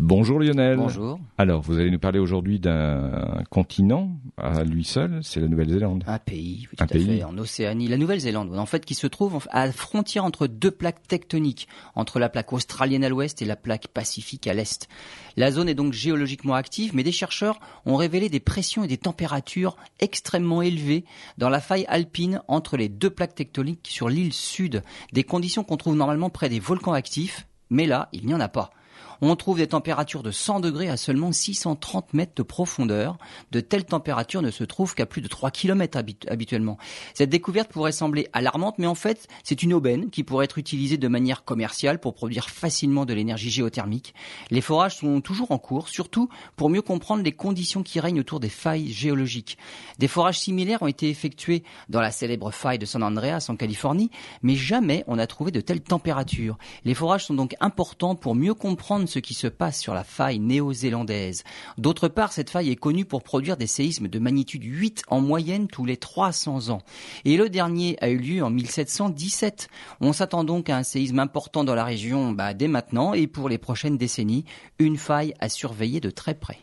Bonjour Lionel. Bonjour. Alors, vous allez nous parler aujourd'hui d'un continent à lui seul, c'est la Nouvelle-Zélande. Un pays, tout Un à pays. fait, en Océanie. La Nouvelle-Zélande, en fait, qui se trouve à la frontière entre deux plaques tectoniques, entre la plaque australienne à l'ouest et la plaque pacifique à l'est. La zone est donc géologiquement active, mais des chercheurs ont révélé des pressions et des températures extrêmement élevées dans la faille alpine entre les deux plaques tectoniques sur l'île sud. Des conditions qu'on trouve normalement près des volcans actifs, mais là, il n'y en a pas. On trouve des températures de 100 degrés à seulement 630 mètres de profondeur. De telles températures ne se trouvent qu'à plus de 3 km habituellement. Cette découverte pourrait sembler alarmante, mais en fait, c'est une aubaine qui pourrait être utilisée de manière commerciale pour produire facilement de l'énergie géothermique. Les forages sont toujours en cours, surtout pour mieux comprendre les conditions qui règnent autour des failles géologiques. Des forages similaires ont été effectués dans la célèbre faille de San Andreas en Californie, mais jamais on n'a trouvé de telles températures. Les forages sont donc importants pour mieux ce qui se passe sur la faille néo-zélandaise. D'autre part, cette faille est connue pour produire des séismes de magnitude 8 en moyenne tous les 300 ans. Et le dernier a eu lieu en 1717. On s'attend donc à un séisme important dans la région bah, dès maintenant et pour les prochaines décennies, une faille à surveiller de très près.